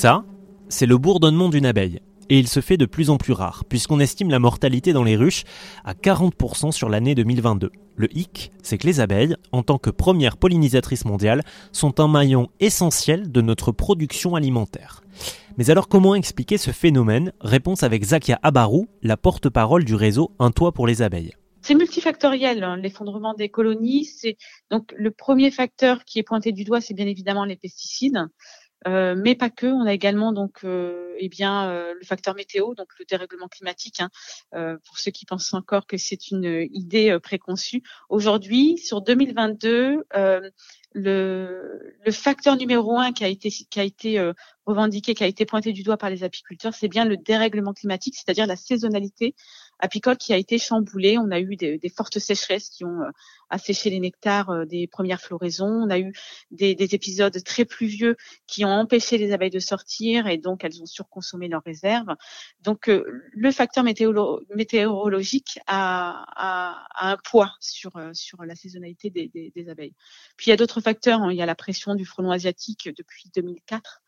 Ça, c'est le bourdonnement d'une abeille. Et il se fait de plus en plus rare, puisqu'on estime la mortalité dans les ruches à 40% sur l'année 2022. Le hic, c'est que les abeilles, en tant que première pollinisatrice mondiale, sont un maillon essentiel de notre production alimentaire. Mais alors comment expliquer ce phénomène? Réponse avec Zakia Abarou, la porte-parole du réseau Un toit pour les abeilles. C'est multifactoriel, hein, l'effondrement des colonies. Donc le premier facteur qui est pointé du doigt, c'est bien évidemment les pesticides. Euh, mais pas que. On a également donc euh, eh bien euh, le facteur météo, donc le dérèglement climatique. Hein, pour ceux qui pensent encore que c'est une idée préconçue, aujourd'hui sur 2022, le, le, facteur numéro un qui a été revendiqué, qui a été pointé du doigt par les apiculteurs, c'est bien le dérèglement climatique, c'est-à-dire la saisonnalité apicole qui a été chamboulée. On a eu des, des fortes sécheresses qui ont asséché les nectars des premières floraisons. On a eu des, des, épisodes très pluvieux qui ont empêché les abeilles de sortir et donc elles ont surconsommé leurs réserves. Donc le facteur météorologique a, a, a, un poids sur sur la saisonnalité des, des abeilles. Puis il y a d'autres facteurs. Hein. Il y a la pression du frelon asiatique depuis 2004.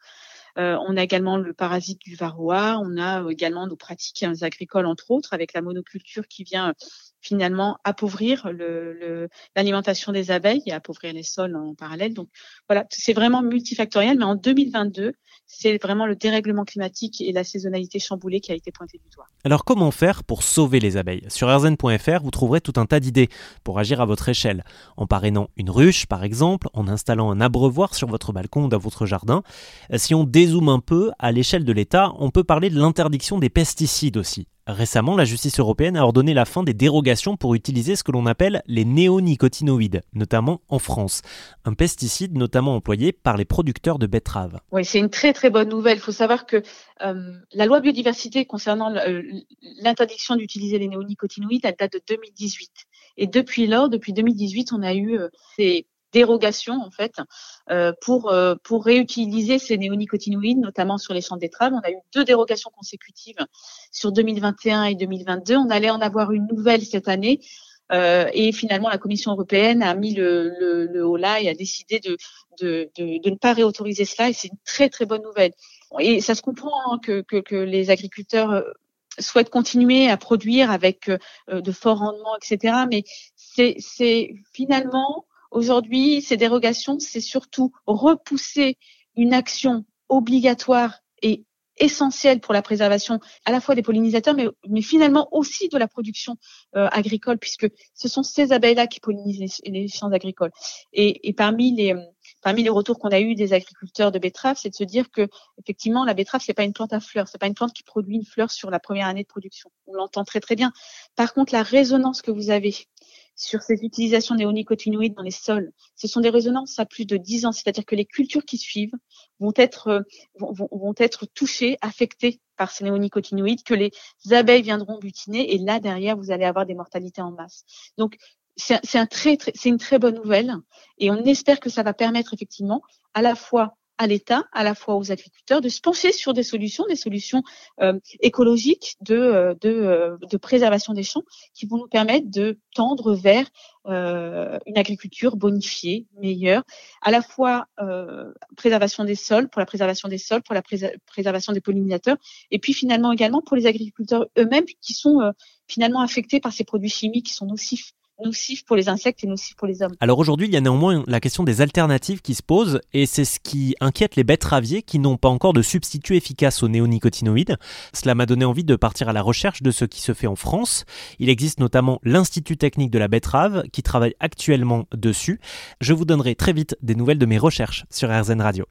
Euh, on a également le parasite du varroa. On a également nos pratiques agricoles, entre autres, avec la monoculture qui vient finalement appauvrir l'alimentation des abeilles et appauvrir les sols en parallèle. Donc voilà, c'est vraiment multifactoriel, mais en 2022, c'est vraiment le dérèglement climatique et la saisonnalité chamboulée qui a été pointé du doigt. Alors comment faire pour sauver les abeilles? Sur rzn.fr, vous trouverez tout un tas d'idées pour agir à votre échelle, en parrainant une ruche par exemple, en installant un abreuvoir sur votre balcon ou dans votre jardin. Si on dézoome un peu, à l'échelle de l'État, on peut parler de l'interdiction des pesticides aussi. Récemment, la justice européenne a ordonné la fin des dérogations pour utiliser ce que l'on appelle les néonicotinoïdes, notamment en France, un pesticide notamment employé par les producteurs de betteraves. Oui, c'est une très très bonne nouvelle. Il faut savoir que euh, la loi biodiversité concernant l'interdiction d'utiliser les néonicotinoïdes, elle date de 2018. Et depuis lors, depuis 2018, on a eu euh, ces dérogation en fait euh, pour euh, pour réutiliser ces néonicotinoïdes, notamment sur les champs de betteraves. On a eu deux dérogations consécutives sur 2021 et 2022. On allait en avoir une nouvelle cette année. Euh, et finalement, la Commission européenne a mis le, le, le haut là et a décidé de, de, de, de ne pas réautoriser cela. Et c'est une très très bonne nouvelle. Et ça se comprend hein, que, que, que les agriculteurs euh, souhaitent continuer à produire avec euh, de forts rendements, etc. Mais c'est finalement Aujourd'hui, ces dérogations, c'est surtout repousser une action obligatoire et essentielle pour la préservation à la fois des pollinisateurs, mais, mais finalement aussi de la production euh, agricole, puisque ce sont ces abeilles-là qui pollinisent les, champs agricoles. Et, et, parmi les parmi les retours qu'on a eu des agriculteurs de betteraves, c'est de se dire que effectivement la betterave c'est pas une plante à fleurs, c'est pas une plante qui produit une fleur sur la première année de production. On l'entend très très bien. Par contre, la résonance que vous avez sur ces utilisations néonicotinoïdes dans les sols. Ce sont des résonances à plus de 10 ans, c'est-à-dire que les cultures qui suivent vont être, euh, vont, être touchées, affectées par ces néonicotinoïdes, que les abeilles viendront butiner, et là, derrière, vous allez avoir des mortalités en masse. Donc, c'est un très, très, une très bonne nouvelle, et on espère que ça va permettre effectivement à la fois à l'État, à la fois aux agriculteurs, de se pencher sur des solutions, des solutions euh, écologiques de, euh, de, euh, de, préservation des champs qui vont nous permettre de tendre vers une agriculture bonifiée, meilleure, à la fois préservation des sols, pour la préservation des sols, pour la préservation des pollinisateurs, et puis finalement également pour les agriculteurs eux-mêmes qui sont finalement affectés par ces produits chimiques qui sont nocifs nocif pour les insectes et nocif pour les hommes. Alors aujourd'hui, il y a néanmoins la question des alternatives qui se pose et c'est ce qui inquiète les betteraviers qui n'ont pas encore de substitut efficace aux néonicotinoïdes. Cela m'a donné envie de partir à la recherche de ce qui se fait en France. Il existe notamment l'Institut technique de la betterave qui travaille actuellement dessus. Je vous donnerai très vite des nouvelles de mes recherches sur RZN Radio.